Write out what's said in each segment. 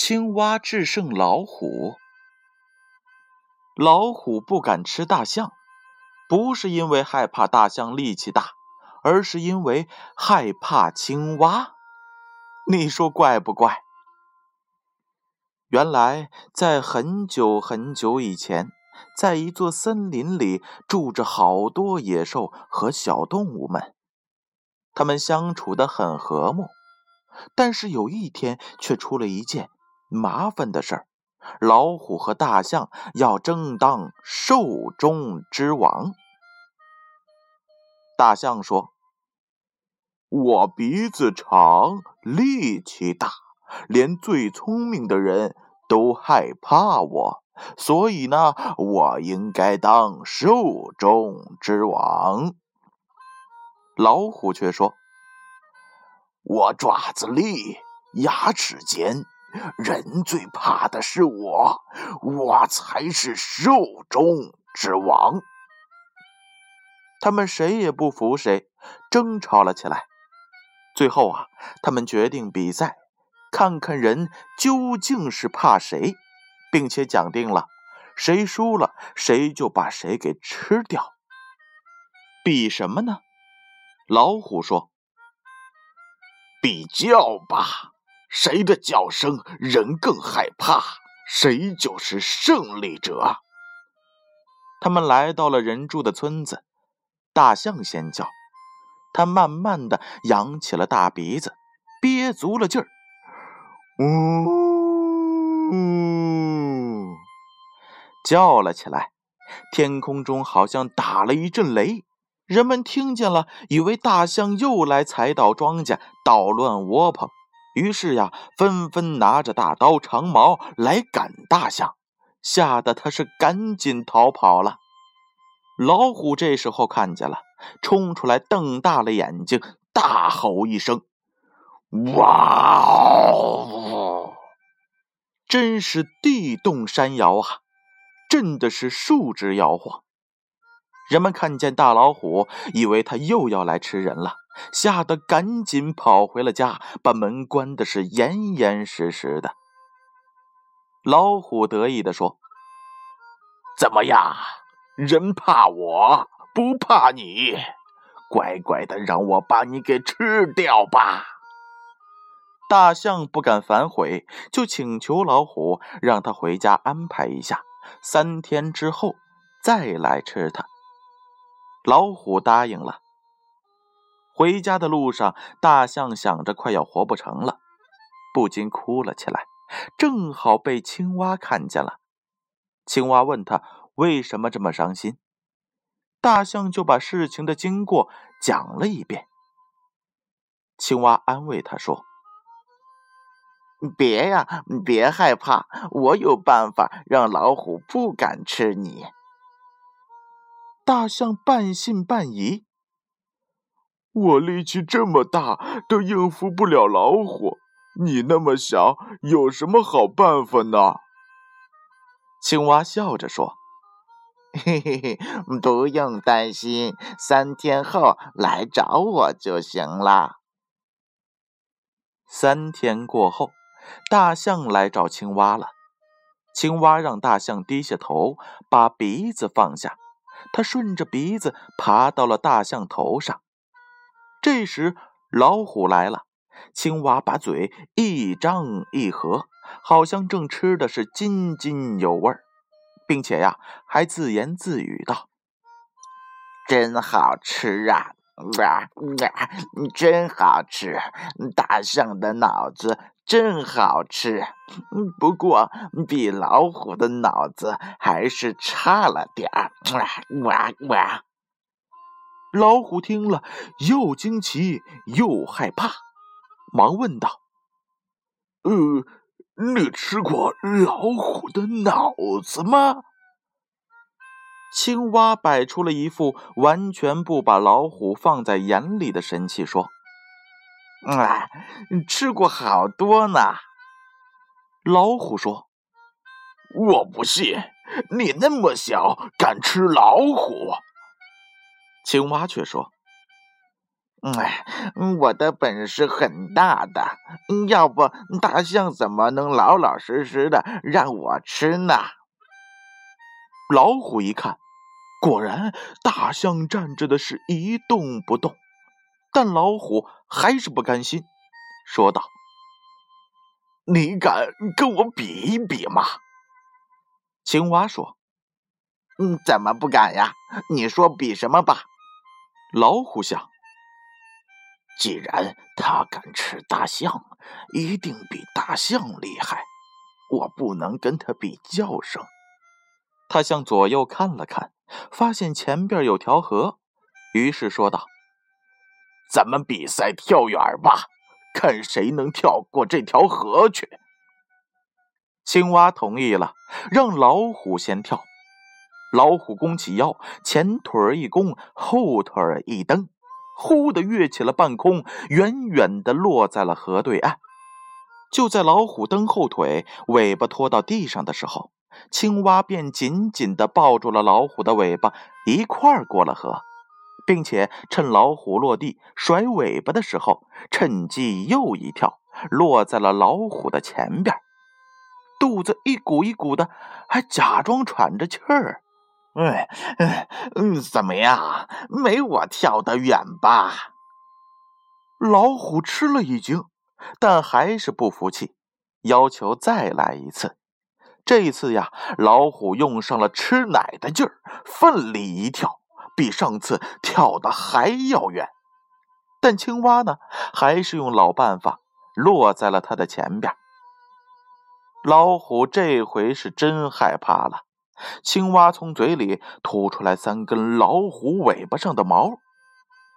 青蛙制胜老虎。老虎不敢吃大象，不是因为害怕大象力气大，而是因为害怕青蛙。你说怪不怪？原来，在很久很久以前，在一座森林里住着好多野兽和小动物们，他们相处的很和睦。但是有一天，却出了一件。麻烦的事儿，老虎和大象要争当兽中之王。大象说：“我鼻子长，力气大，连最聪明的人都害怕我，所以呢，我应该当兽中之王。”老虎却说：“我爪子利，牙齿尖。”人最怕的是我，我才是兽中之王。他们谁也不服谁，争吵了起来。最后啊，他们决定比赛，看看人究竟是怕谁，并且讲定了，谁输了，谁就把谁给吃掉。比什么呢？老虎说：“比叫吧。”谁的叫声人更害怕，谁就是胜利者。他们来到了人住的村子，大象先叫，他慢慢的扬起了大鼻子，憋足了劲儿，呜，叫了起来。天空中好像打了一阵雷，人们听见了，以为大象又来踩倒庄稼，捣乱窝棚。于是呀，纷纷拿着大刀长矛来赶大象，吓得他是赶紧逃跑了。老虎这时候看见了，冲出来，瞪大了眼睛，大吼一声：“哇哦！”真是地动山摇啊，震的是树枝摇晃。人们看见大老虎，以为他又要来吃人了。吓得赶紧跑回了家，把门关的是严严实实的。老虎得意地说：“怎么样，人怕我不怕你？乖乖的让我把你给吃掉吧。”大象不敢反悔，就请求老虎让他回家安排一下，三天之后再来吃它。老虎答应了。回家的路上，大象想着快要活不成了，不禁哭了起来。正好被青蛙看见了，青蛙问他为什么这么伤心，大象就把事情的经过讲了一遍。青蛙安慰他说：“别呀，别害怕，我有办法让老虎不敢吃你。”大象半信半疑。我力气这么大，都应付不了老虎。你那么小，有什么好办法呢？青蛙笑着说：“ 嘿嘿嘿，不用担心，三天后来找我就行了。”三天过后，大象来找青蛙了。青蛙让大象低下头，把鼻子放下。它顺着鼻子爬到了大象头上。这时，老虎来了。青蛙把嘴一张一合，好像正吃的是津津有味，并且呀，还自言自语道：“真好吃啊！哇哇，真好吃！大象的脑子真好吃，不过比老虎的脑子还是差了点儿。哇哇哇！”老虎听了，又惊奇又害怕，忙问道：“呃，你吃过老虎的脑子吗？”青蛙摆出了一副完全不把老虎放在眼里的神气，说：“啊，吃过好多呢。”老虎说：“我不信，你那么小，敢吃老虎？”青蛙却说：“哎，我的本事很大的，要不大象怎么能老老实实的让我吃呢？老虎一看，果然大象站着的是一动不动，但老虎还是不甘心，说道：“你敢跟我比一比吗？”青蛙说：“嗯，怎么不敢呀？你说比什么吧？”老虎想。既然他敢吃大象，一定比大象厉害。我不能跟他比叫声。他向左右看了看，发现前边有条河，于是说道：“咱们比赛跳远吧，看谁能跳过这条河去。”青蛙同意了，让老虎先跳。老虎弓起腰，前腿一弓，后腿一蹬。忽的跃起了半空，远远的落在了河对岸。就在老虎蹬后腿，尾巴拖到地上的时候，青蛙便紧紧的抱住了老虎的尾巴，一块儿过了河，并且趁老虎落地甩尾巴的时候，趁机又一跳，落在了老虎的前边，肚子一鼓一鼓的，还假装喘着气儿。嗯嗯，怎么样？没我跳得远吧？老虎吃了一惊，但还是不服气，要求再来一次。这次呀，老虎用上了吃奶的劲儿，奋力一跳，比上次跳得还要远。但青蛙呢，还是用老办法，落在了它的前边。老虎这回是真害怕了。青蛙从嘴里吐出来三根老虎尾巴上的毛，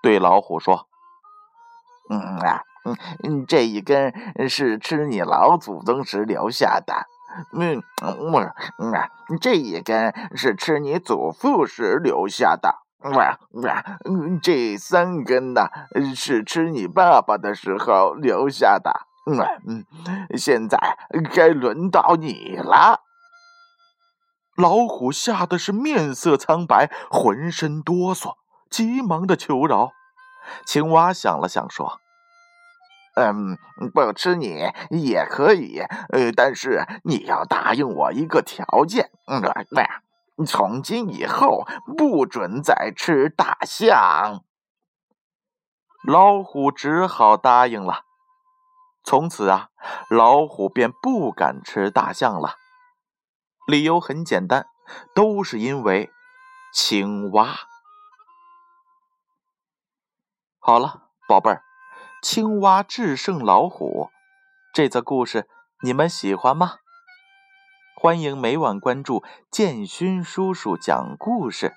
对老虎说：“嗯啊，嗯，这一根是吃你老祖宗时留下的，嗯，我，嗯啊，这一根是吃你祖父时留下的，哇哇，这三根呢是吃你爸爸的时候留下的，嗯，现在该轮到你了。”老虎吓得是面色苍白，浑身哆嗦，急忙的求饶。青蛙想了想，说：“嗯，不吃你也可以，呃，但是你要答应我一个条件，嗯，对，从今以后不准再吃大象。”老虎只好答应了。从此啊，老虎便不敢吃大象了。理由很简单，都是因为青蛙。好了，宝贝儿，青蛙制胜老虎，这则故事你们喜欢吗？欢迎每晚关注建勋叔叔讲故事。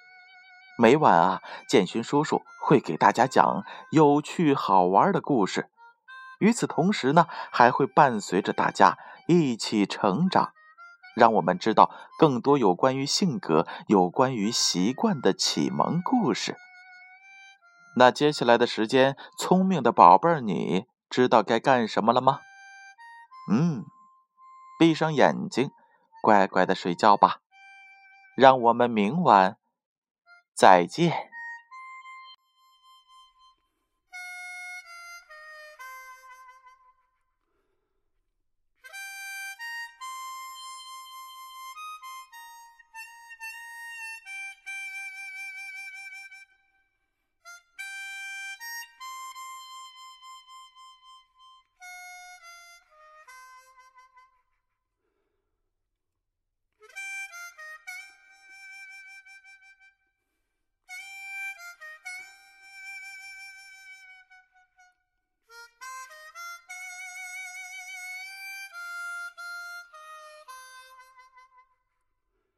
每晚啊，建勋叔叔会给大家讲有趣好玩的故事。与此同时呢，还会伴随着大家一起成长。让我们知道更多有关于性格、有关于习惯的启蒙故事。那接下来的时间，聪明的宝贝儿，你知道该干什么了吗？嗯，闭上眼睛，乖乖的睡觉吧。让我们明晚再见。